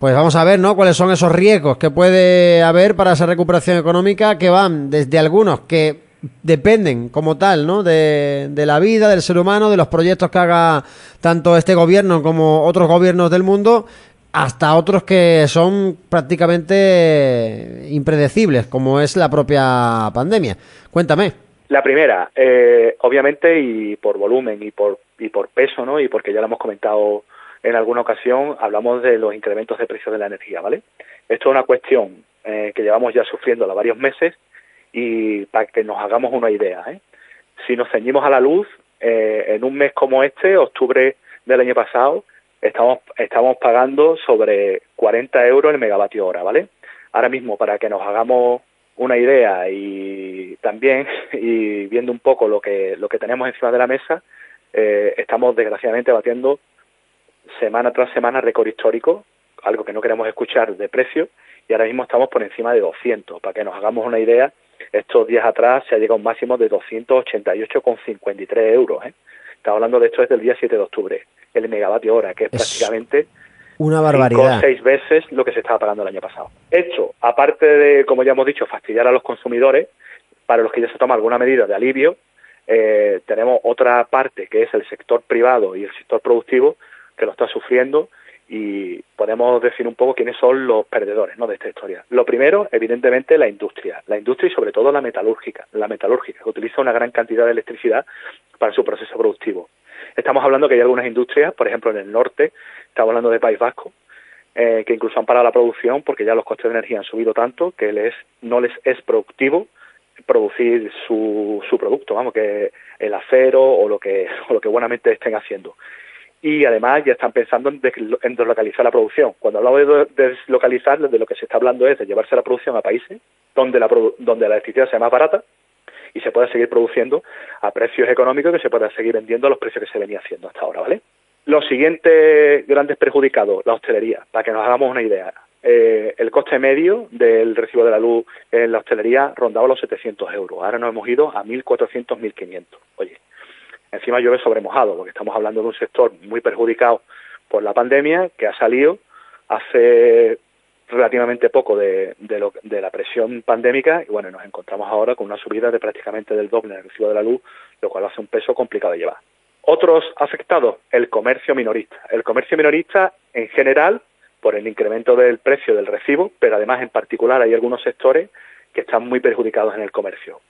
Pues vamos a ver, ¿no? Cuáles son esos riesgos que puede haber para esa recuperación económica que van desde algunos que dependen como tal, ¿no? De, de, la vida del ser humano, de los proyectos que haga tanto este gobierno como otros gobiernos del mundo, hasta otros que son prácticamente impredecibles, como es la propia pandemia. Cuéntame. La primera, eh, obviamente, y por volumen y por, y por peso, ¿no? Y porque ya lo hemos comentado en alguna ocasión hablamos de los incrementos de precios de la energía, ¿vale? Esto es una cuestión eh, que llevamos ya sufriendo varios meses y para que nos hagamos una idea, ¿eh? Si nos ceñimos a la luz, eh, en un mes como este, octubre del año pasado, estamos, estamos pagando sobre 40 euros el megavatio hora, ¿vale? Ahora mismo, para que nos hagamos una idea y también, y viendo un poco lo que, lo que tenemos encima de la mesa, eh, estamos desgraciadamente batiendo semana tras semana récord histórico, algo que no queremos escuchar de precio, y ahora mismo estamos por encima de 200. Para que nos hagamos una idea, estos días atrás se ha llegado a un máximo de 288,53 euros. ¿eh? Estamos hablando de esto desde el día 7 de octubre, el megavatio hora, que es, prácticamente una barbaridad. seis veces lo que se estaba pagando el año pasado. Esto, aparte de, como ya hemos dicho, fastidiar a los consumidores, para los que ya se toma alguna medida de alivio, eh, tenemos otra parte que es el sector privado y el sector productivo que lo está sufriendo y podemos decir un poco quiénes son los perdedores ¿no? de esta historia. Lo primero, evidentemente, la industria. La industria y sobre todo la metalúrgica. La metalúrgica, que utiliza una gran cantidad de electricidad para su proceso productivo. Estamos hablando que hay algunas industrias, por ejemplo en el norte, estamos hablando de País Vasco, eh, que incluso han parado la producción porque ya los costes de energía han subido tanto que les, no les es productivo producir su, su producto, vamos, que el acero o lo que, o lo que buenamente estén haciendo y además ya están pensando en, deslocalizar la producción. Cuando hablamos de deslocalizar, de lo que se está hablando es de llevarse la producción a países donde la, donde la electricidad sea más barata y se pueda seguir produciendo a precios económicos que se pueda seguir vendiendo a los precios que se venía haciendo hasta ahora, ¿vale? Los siguientes grandes perjudicados, la hostelería, para que nos hagamos una idea. Eh, el coste medio del recibo de la luz en la hostelería rondaba los 700 euros. Ahora nos hemos ido a 1.400, 1.500. Oye, Encima llueve sobre mojado, porque estamos hablando de un sector muy perjudicado por la pandemia que ha salido hace relativamente poco de, la presión pandémica y bueno, nos encontramos ahora con una subida de prácticamente del doble en el recibo de la luz, lo cual hace un peso complicado de llevar. Otros afectados, el comercio minorista. El comercio minorista en general, por el incremento del precio del recibo, pero además en particular hay algunos sectores que están muy perjudicados en el comercio.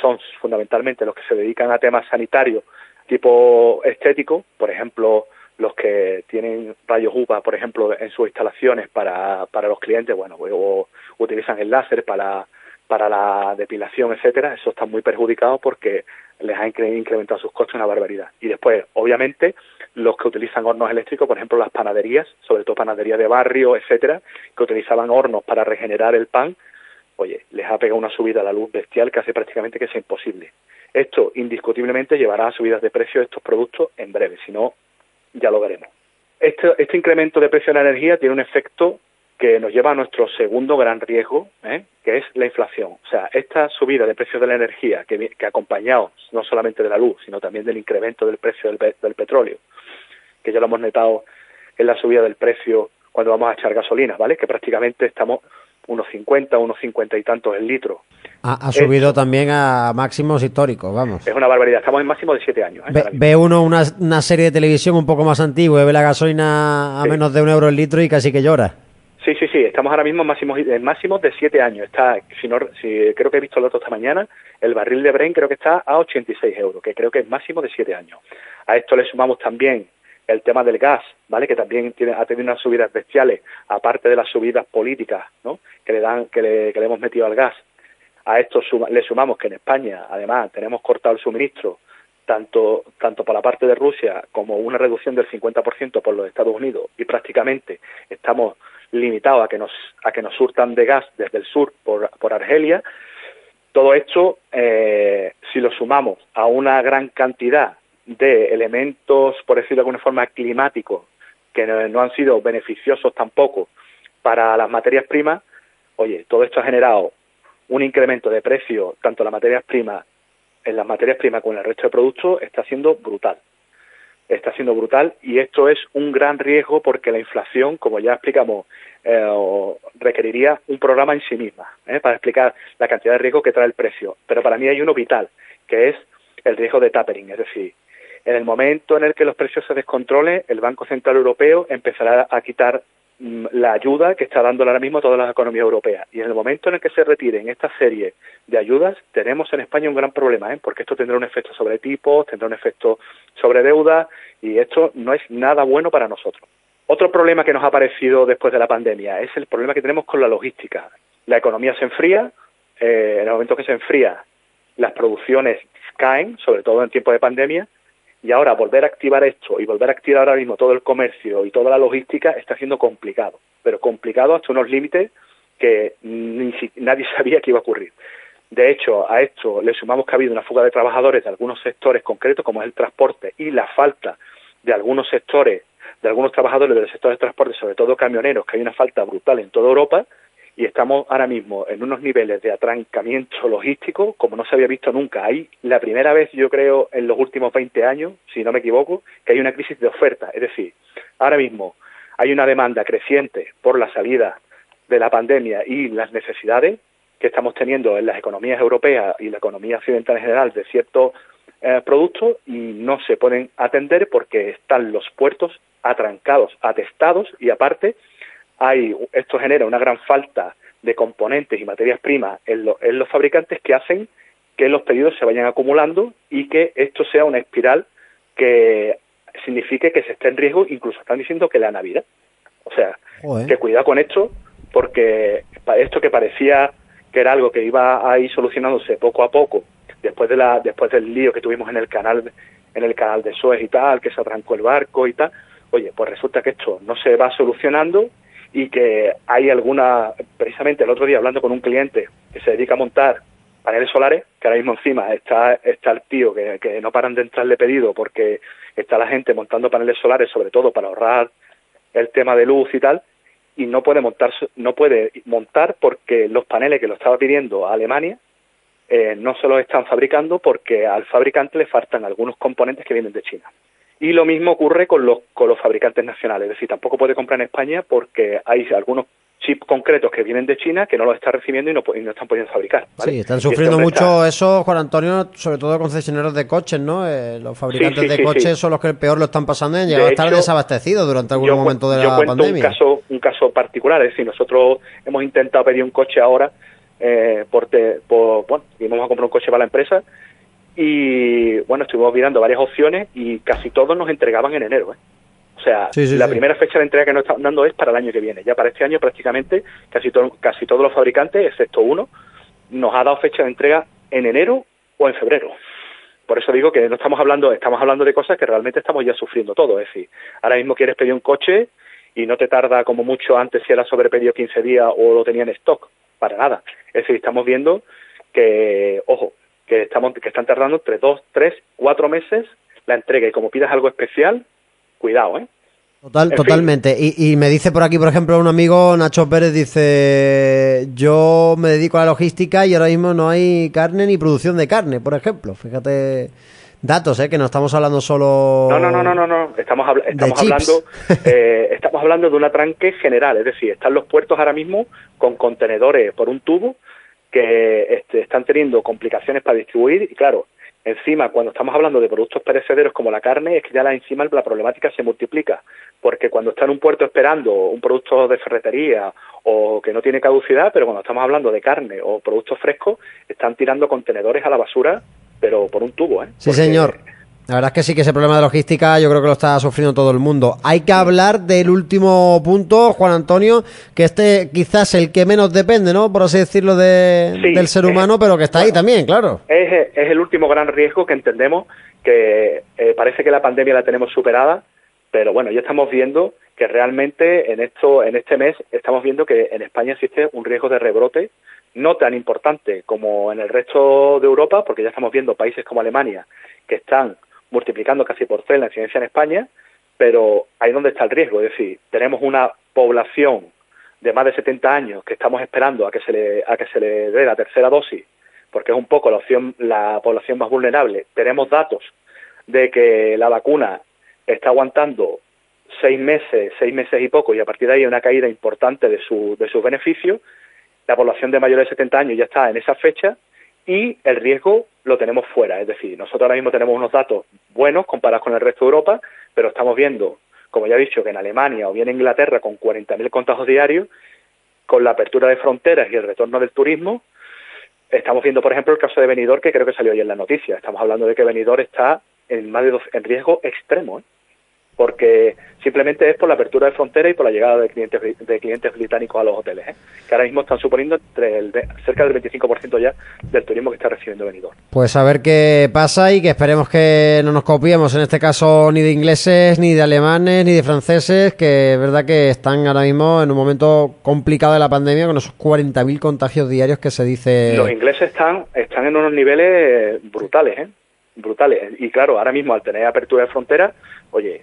son fundamentalmente los que se dedican a temas sanitarios tipo estético, por ejemplo, los que tienen rayos UVA, por ejemplo, en sus instalaciones para, para los clientes, bueno, o utilizan el láser para, para la depilación, etcétera, eso están muy perjudicados porque les ha incrementado sus costes una barbaridad. Y después, obviamente, los que utilizan hornos eléctricos, por ejemplo, las panaderías, sobre todo panaderías de barrio, etcétera, que utilizaban hornos para regenerar el pan, oye, les ha pegado una subida a la luz bestial que hace prácticamente que sea imposible. Esto indiscutiblemente llevará a subidas de precio de estos productos en breve, si no, ya lo veremos. Este, este incremento de precio de la energía tiene un efecto que nos lleva a nuestro segundo gran riesgo, ¿eh? que es la inflación. O sea, esta subida de precios de la energía, que, acompañado no solamente de la luz, sino también del incremento del precio del, del petróleo, que ya lo hemos notado en la subida del precio cuando vamos a echar gasolina, ¿vale? Que prácticamente estamos unos 50, unos 50 y tantos el litro. Ha, subido también a máximos históricos, vamos. Es una barbaridad, estamos en máximo de 7 años. ¿eh? Ve, uno una, serie de televisión un poco más antigua y ve la gasolina a menos de un euro el litro y casi que llora. Sí, sí, sí, estamos ahora mismo en máximos, en máximos de 7 años. Está, si no, si, creo que he visto el otro esta mañana, el barril de Bren creo que está a 86 euros, que creo que es máximo de 7 años. A esto le sumamos también el tema del gas, ¿vale? Que también tiene, ha tenido unas subidas bestiales, aparte de las subidas políticas, ¿no? Que le dan, que le, que le hemos metido al gas. A esto le sumamos que en España, además, tenemos cortado el suministro tanto, tanto por la parte de Rusia como una reducción del 50% por los Estados Unidos y prácticamente estamos limitados a que nos, a que nos surtan de gas desde el sur por, por Argelia. Todo esto, eh, si lo sumamos a una gran cantidad de elementos, por decirlo de alguna forma, climáticos, que no, han sido beneficiosos tampoco para las materias primas, oye, todo esto ha generado un incremento de precio, tanto en las materias primas, en las materias primas como en el resto de productos, está siendo brutal. está siendo brutal y esto es un gran riesgo porque la inflación, como ya explicamos, eh, requeriría un programa en sí misma ¿eh? para explicar la cantidad de riesgo que trae el precio. Pero para mí hay uno vital, que es el riesgo de tapering, es decir, en el momento en el que los precios se descontrolen, el Banco Central Europeo empezará a quitar mm, la ayuda que está dando ahora mismo a todas las economías europeas. Y en el momento en el que se retiren esta serie de ayudas, tenemos en España un gran problema, ¿eh? porque esto tendrá un efecto sobre tipos, tendrá un efecto sobre deuda, y esto no es nada bueno para nosotros. Otro problema que nos ha aparecido después de la pandemia es el problema que tenemos con la logística. La economía se enfría, eh, en el momento que se enfría, las producciones caen, sobre todo en tiempo de pandemia, y ahora volver a activar esto y volver a activar ahora mismo todo el comercio y toda la logística está siendo complicado, pero complicado hasta unos límites que ni nadie sabía que iba a ocurrir. De hecho, a esto le sumamos que ha habido una fuga de trabajadores de algunos sectores concretos, como es el transporte, y la falta de algunos sectores, de algunos trabajadores del sector de transporte, sobre todo camioneros, que hay una falta brutal en toda Europa, y estamos ahora mismo en unos niveles de atrancamiento logístico como no se había visto nunca. Hay la primera vez, yo creo, en los últimos 20 años, si no me equivoco, que hay una crisis de oferta. Es decir, ahora mismo hay una demanda creciente por la salida de la pandemia y las necesidades que estamos teniendo en las economías europeas y la economía occidental en general de ciertos eh, productos y no se pueden atender porque están los puertos atrancados, atestados y aparte hay, esto genera una gran falta de componentes y materias primas en, los fabricantes que hacen que los pedidos se vayan acumulando y que esto sea una espiral que signifique que se esté en riesgo, incluso están diciendo que la Navidad. O sea, que cuidado con esto, porque esto que parecía que era algo que iba a ir solucionándose poco a poco, después de la, después del lío que tuvimos en el canal, en el canal de Suez y tal, que se atrancó el barco y tal, oye, pues resulta que esto no se va solucionando y que hay alguna, precisamente el otro día hablando con un cliente que se dedica a montar paneles solares, que ahora mismo encima está, está el tío que, que no paran de entrarle pedido porque está la gente montando paneles solares, sobre todo para ahorrar el tema de luz y tal, y no puede montar, no puede montar porque los paneles que lo estaba pidiendo a Alemania eh, no se los están fabricando porque al fabricante le faltan algunos componentes que vienen de China. Y lo mismo ocurre con los, con los fabricantes nacionales, es decir, tampoco puede comprar en España porque hay algunos chips concretos que vienen de China que no los está recibiendo y no, no están pudiendo fabricar. Sí, están sufriendo mucho eso, Juan Antonio, sobre todo concesionarios de coches, ¿no? Eh, los fabricantes de coches son los que peor lo están pasando y han llegado a estar desabastecidos durante algún momento de la pandemia. Un caso, un caso particular, es decir, nosotros hemos intentado pedir un coche ahora, eh, por, por, bueno, íbamos a comprar un coche para la empresa y bueno, estuvimos mirando varias opciones y casi todos nos entregaban en enero. ¿eh? O sea, la primera fecha de entrega que nos están dando es para el año que viene. Ya para este año prácticamente casi, casi todos los fabricantes, excepto uno, nos ha dado fecha de entrega en enero o en febrero. Por eso digo que no estamos hablando, estamos hablando de cosas que realmente estamos ya sufriendo todo. Es decir, ahora mismo quieres pedir un coche y no te tarda como mucho antes si era sobrepedido 15 días o lo tenía en stock. Para nada. Es decir, estamos viendo que, ojo, que, estamos, que están tardando entre dos, tres, cuatro meses la entrega. Y como pidas algo especial, cuidado, ¿eh? Total, totalmente. Y, y, me dice por aquí, por ejemplo, un amigo, Nacho Pérez, dice, yo me dedico a la logística y ahora mismo no hay carne ni producción de carne, por ejemplo. Fíjate, datos, ¿eh? Que no estamos hablando solo... No, no, no, no, no, no. Estamos, estamos hablando, eh, estamos hablando de un atranque general, es decir, están los puertos ahora mismo con contenedores por un tubo que este, están teniendo complicaciones para distribuir y claro, encima cuando estamos hablando de productos perecederos como la carne, es que ya la encima la problemática se multiplica, porque cuando está en un puerto esperando un producto de ferretería o que no tiene caducidad, pero cuando estamos hablando de carne o productos frescos, están tirando contenedores a la basura, pero por un tubo, ¿eh? Sí, señor. La verdad es que sí que ese problema de logística yo creo que lo está sufriendo todo el mundo. Hay que hablar del último punto, Juan Antonio, que este quizás el que menos depende, ¿no? Por así decirlo, de, del ser humano, pero que está ahí también, claro. Es, es, el último gran riesgo que entendemos, que eh, parece que la pandemia la tenemos superada, pero bueno, ya estamos viendo que realmente en esto, en este mes, estamos viendo que en España existe un riesgo de rebrote no tan importante como en el resto de Europa, porque ya estamos viendo países como Alemania que están multiplicando casi por tres la incidencia en España, pero ahí donde está el riesgo, es decir, tenemos una población de más de 70 años que estamos esperando a que se le, a que se le dé la tercera dosis, porque es un poco la opción, la población más vulnerable. Tenemos datos de que la vacuna está aguantando seis meses, seis meses y poco, y a partir de ahí hay una caída importante de, su, de sus beneficios. La población de mayores de 70 años ya está en esa fecha y el riesgo lo tenemos fuera. Es decir, nosotros ahora mismo tenemos unos datos buenos comparados con el resto de Europa, pero estamos viendo, como ya he dicho, que en Alemania o bien en Inglaterra con 40.000 contagios diarios, con la apertura de fronteras y el retorno del turismo, estamos viendo, por ejemplo, el caso de Benidorm, que creo que salió hoy en la noticia. Estamos hablando de que Benidorm está en más de dos, en riesgo extremo. ¿eh? Porque simplemente es por la apertura de frontera y por la llegada de clientes de clientes británicos a los hoteles, ¿eh? que ahora mismo están suponiendo entre el, cerca del 25% ya del turismo que está recibiendo Benidorm. Pues a ver qué pasa y que esperemos que no nos copiemos en este caso ni de ingleses, ni de alemanes, ni de franceses, que es verdad que están ahora mismo en un momento complicado de la pandemia con esos 40.000 contagios diarios que se dice. Los ingleses están, están en unos niveles brutales, ¿eh? brutales. Y claro, ahora mismo al tener apertura de frontera, oye,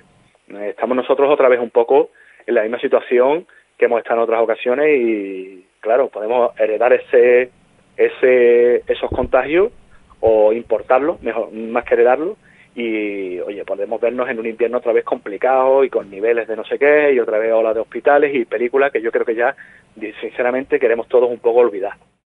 estamos nosotros otra vez un poco en la misma situación que hemos estado en otras ocasiones y claro, podemos heredar ese, ese, esos contagios o importarlos, mejor, más que heredarlos, y oye, podemos vernos en un invierno otra vez complicado y con niveles de no sé qué y otra vez olas de hospitales y películas que yo creo que ya sinceramente queremos todos un poco olvidar.